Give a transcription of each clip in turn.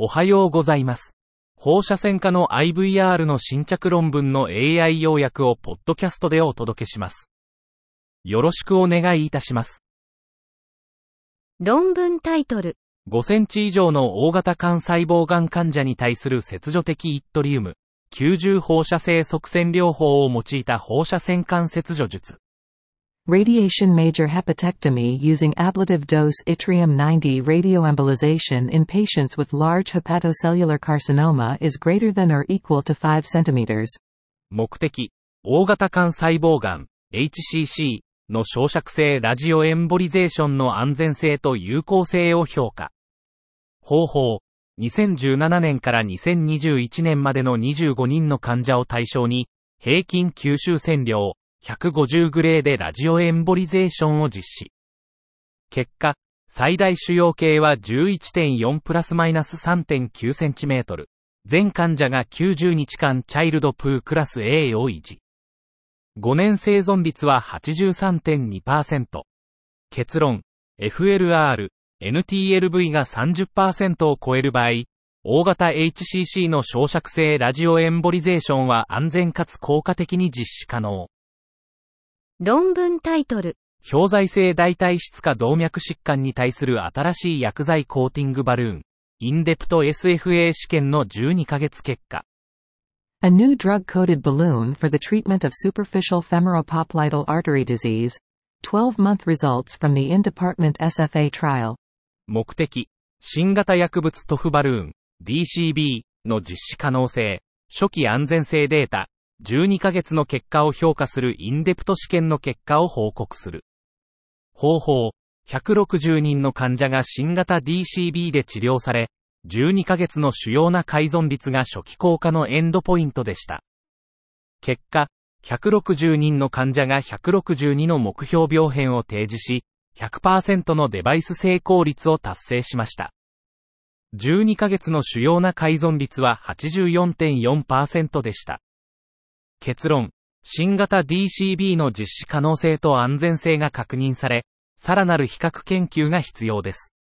おはようございます。放射線科の IVR の新着論文の AI 要約をポッドキャストでお届けします。よろしくお願いいたします。論文タイトル、5センチ以上の大型幹細胞がん患者に対する切除的イットリウム、90放射性側線療法を用いた放射線管切除術。Radiation major hepatectomy using ablative dose yttrium-90 radioembolization in patients with large hepatocellular carcinoma is greater than or equal to 5 cm. 目的、大型幹細胞がん、HCC の焼灼性ラジオエンボリゼーションの安全性と有効性を評価。方法、2017年から2021年までの25人の患者を対象に、平均吸収線量150グレーでラジオエンボリゼーションを実施。結果、最大主要径は11.4プラスマイナス3.9センチメートル。全患者が90日間チャイルドプークラス A を維持。5年生存率は83.2%。結論、FLR、NTLV が30%を超える場合、大型 HCC の焼灼性ラジオエンボリゼーションは安全かつ効果的に実施可能。論文タイトル、表剤性大体質化動脈疾患に対する新しい薬剤コーティングバルーン、インデプト SFA 試験の12ヶ月結果。A new drug-coated balloon for the treatment of superficial femoropopliteal artery disease. 12-month results from the in-department SFA trial. 目的、新型薬物塗布バルーン、DCB の実施可能性、初期安全性データ、12ヶ月の結果を評価するインデプト試験の結果を報告する。方法、160人の患者が新型 DCB で治療され、12ヶ月の主要な改存率が初期効果のエンドポイントでした。結果、160人の患者が162の目標病変を提示し、100%のデバイス成功率を達成しました。12ヶ月の主要な改存率は84.4%でした。結論、新型 DCB の実施可能性と安全性が確認され、さらなる比較研究が必要です。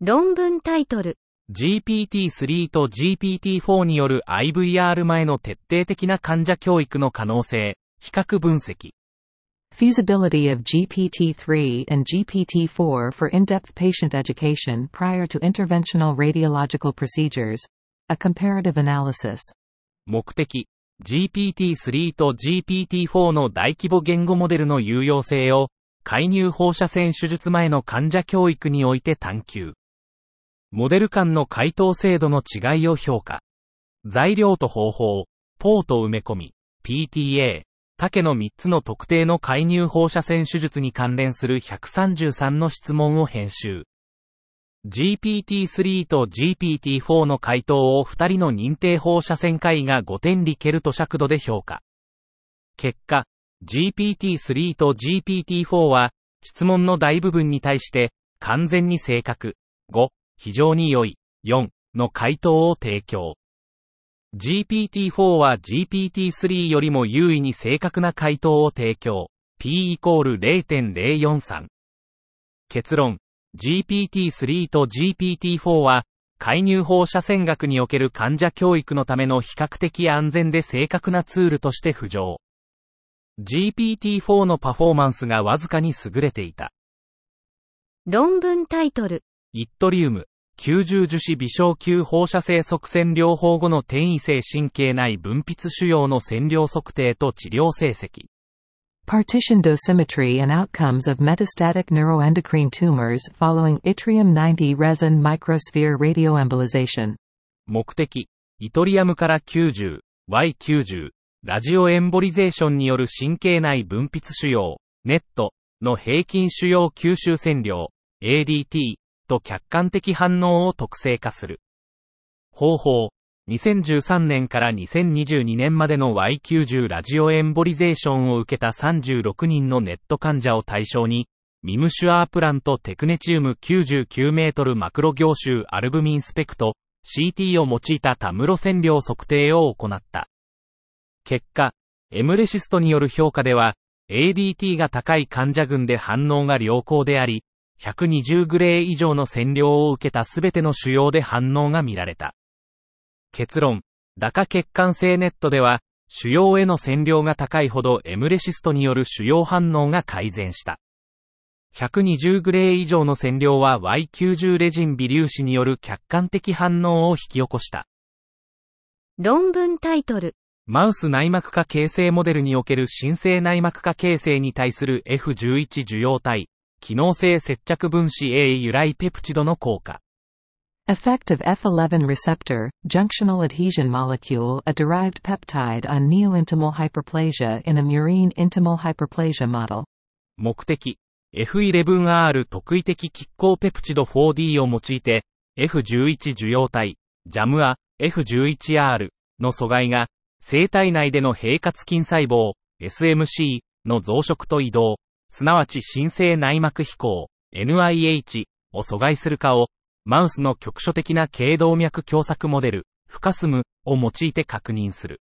論文タイトル、GPT-3 と GPT-4 による IVR 前の徹底的な患者教育の可能性、比較分析。Feasibility of GPT-3 and GPT-4 for in-depth patient education prior to interventional radiological procedures. A comparative analysis. 目的、GPT-3 と GPT-4 の大規模言語モデルの有用性を、介入放射線手術前の患者教育において探求。モデル間の回答精度の違いを評価。材料と方法、ポート埋め込み、PTA、竹の3つの特定の介入放射線手術に関連する133の質問を編集。GPT-3 と GPT-4 の回答を2人の認定放射線科医が5点リケルト尺度で評価。結果、GPT-3 と GPT-4 は、質問の大部分に対して、完全に正確、5、非常に良い、4の回答を提供。GPT-4 は GPT-3 よりも優位に正確な回答を提供。P イコール0.043。結論。GPT-3 と GPT-4 は、介入放射線学における患者教育のための比較的安全で正確なツールとして浮上。GPT-4 のパフォーマンスがわずかに優れていた。論文タイトル、イットリウム、90樹脂微小球放射性側線療法後の転移性神経内分泌腫瘍の線量測定と治療成績。Partition dosimetry and outcomes of metastatic neuroendocrine tumors following yttrium-90 resin microsphere radioembolization. 目的、イトリアムから90、Y90、ラジオエンボリゼーションによる神経内分泌腫瘍、ネットの平均腫瘍吸収線量、ADT と客観的反応を特性化する。方法、2013年から2022年までの Y90 ラジオエンボリゼーションを受けた36人のネット患者を対象に、ミムシュアープランとテクネチウム99メートルマクロ凝集アルブミンスペクト、CT を用いたタムロ線量測定を行った。結果、エムレシストによる評価では、ADT が高い患者群で反応が良好であり、120グレー以上の占領を受けたすべての腫瘍で反応が見られた。結論、ダカ血管性ネットでは、腫瘍への占領が高いほどエムレシストによる腫瘍反応が改善した。120グレー以上の占領は Y90 レジン微粒子による客観的反応を引き起こした。論文タイトル。マウス内膜下形成モデルにおける新生内膜下形成に対する F11 受容体、機能性接着分子 A 由来ペプチドの効果。Effect of F11 receptor, junctional adhesion molecule, a derived peptide on neointimal hyperplasia in a murine intimal hyperplasia model. 目的、F11R 特異的拮抗ペプチド 4D を用いて、F11 受容体、JAMA、F11R の阻害が、生体内での平滑筋細胞、SMC の増殖と移動、すなわち新生内膜飛行、NIH を阻害するかを、マウスの局所的な頸動脈狭窄モデル、フカスムを用いて確認する。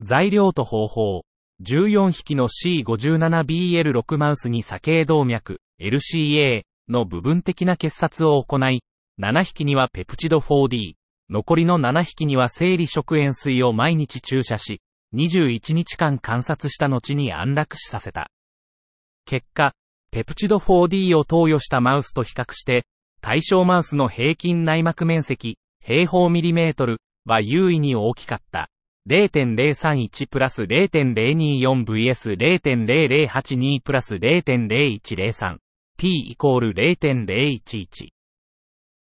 材料と方法。14匹の C57BL6 マウスに左頸動脈、LCA の部分的な結紮を行い、7匹にはペプチド 4D、残りの7匹には生理食塩水を毎日注射し、21日間観察した後に安楽死させた。結果、ペプチド 4D を投与したマウスと比較して、対象マウスの平均内膜面積、平方ミリメートルは優位に大きかった。0.031プラス 0.024vs0.0082 プラス0.0103 p イコール0.011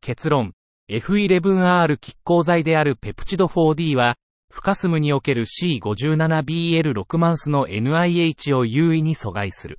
結論 F11R 拮抗剤であるペプチド 4D はフカスムにおける C57BL6 マウスの NIH を優位に阻害する。